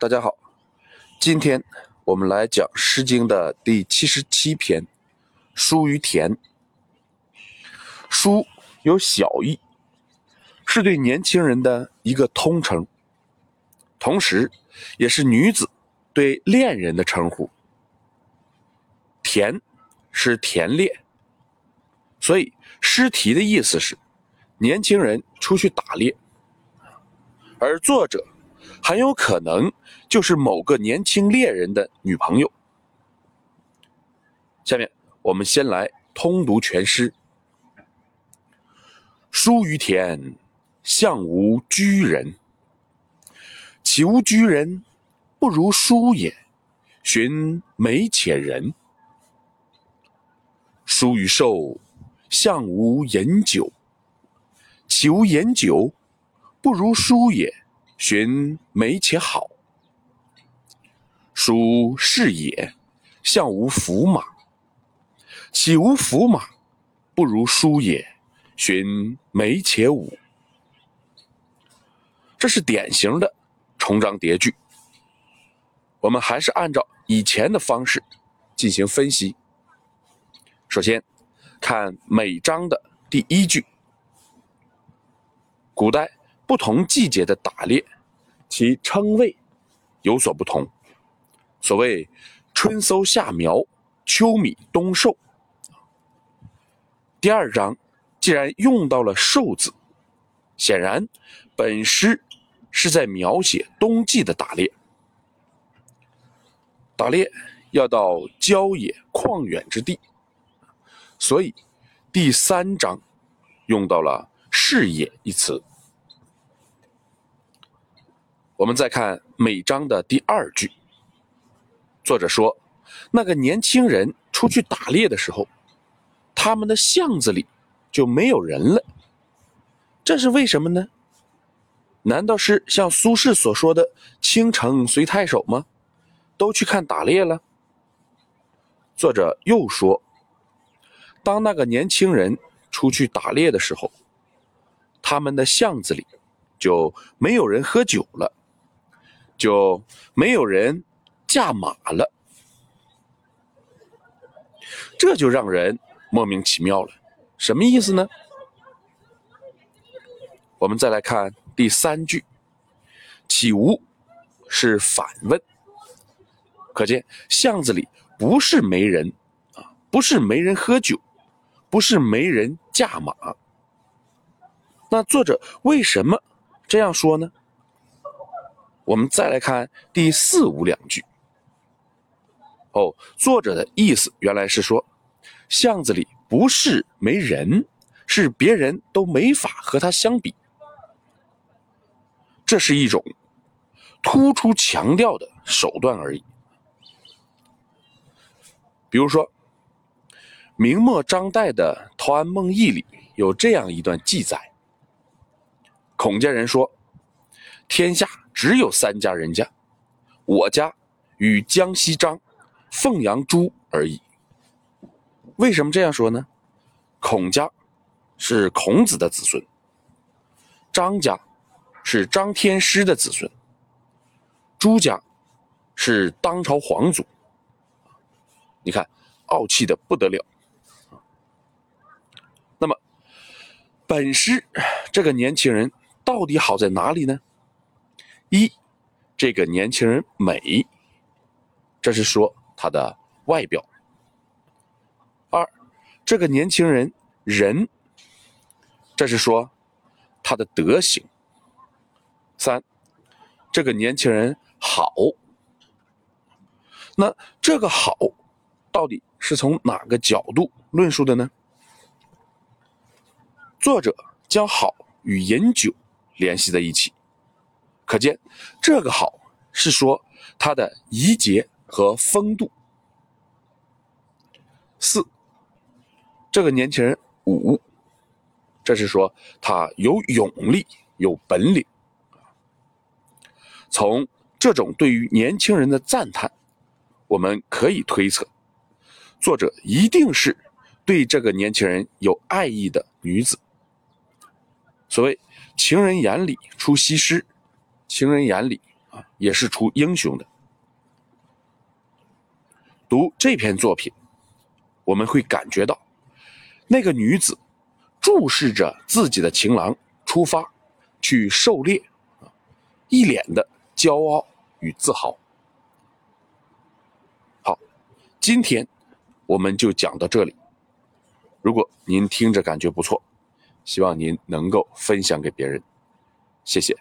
大家好，今天我们来讲《诗经》的第七十七篇《书于田》。书有小义，是对年轻人的一个通称，同时也是女子对恋人的称呼。田是田猎，所以诗题的意思是年轻人出去打猎，而作者。很有可能就是某个年轻猎人的女朋友。下面我们先来通读全诗：“书于田，向无居人。岂无居人，不如书也。寻美且人。书于兽，向无饮酒。岂无饮酒，不如书也。”寻美且好，书是也，向无福马。岂无福马，不如书也。寻美且武。这是典型的重章叠句。我们还是按照以前的方式进行分析。首先看每章的第一句，古代。不同季节的打猎，其称谓有所不同。所谓“春搜夏苗，秋米冬瘦”。第二章既然用到了“瘦”字，显然本诗是在描写冬季的打猎。打猎要到郊野旷远之地，所以第三章用到了“视野”一词。我们再看每章的第二句，作者说，那个年轻人出去打猎的时候，他们的巷子里就没有人了。这是为什么呢？难道是像苏轼所说的“倾城随太守”吗？都去看打猎了。作者又说，当那个年轻人出去打猎的时候，他们的巷子里就没有人喝酒了。就没有人驾马了，这就让人莫名其妙了。什么意思呢？我们再来看第三句，“岂无”是反问，可见巷子里不是没人啊，不是没人喝酒，不是没人驾马。那作者为什么这样说呢？我们再来看第四五两句。哦，作者的意思原来是说，巷子里不是没人，是别人都没法和他相比。这是一种突出强调的手段而已。比如说，明末张岱的《陶庵梦忆》里有这样一段记载：孔家人说，天下。只有三家人家，我家与江西张、凤阳朱而已。为什么这样说呢？孔家是孔子的子孙，张家是张天师的子孙，朱家是当朝皇族。你看，傲气的不得了。那么，本诗这个年轻人到底好在哪里呢？一，这个年轻人美，这是说他的外表；二，这个年轻人仁，这是说他的德行；三，这个年轻人好。那这个好，到底是从哪个角度论述的呢？作者将好与饮酒联系在一起。可见，这个好是说他的仪节和风度。四，这个年轻人五，这是说他有勇力、有本领。从这种对于年轻人的赞叹，我们可以推测，作者一定是对这个年轻人有爱意的女子。所谓“情人眼里出西施”。情人眼里啊，也是出英雄的。读这篇作品，我们会感觉到，那个女子注视着自己的情郎出发去狩猎，啊，一脸的骄傲与自豪。好，今天我们就讲到这里。如果您听着感觉不错，希望您能够分享给别人，谢谢。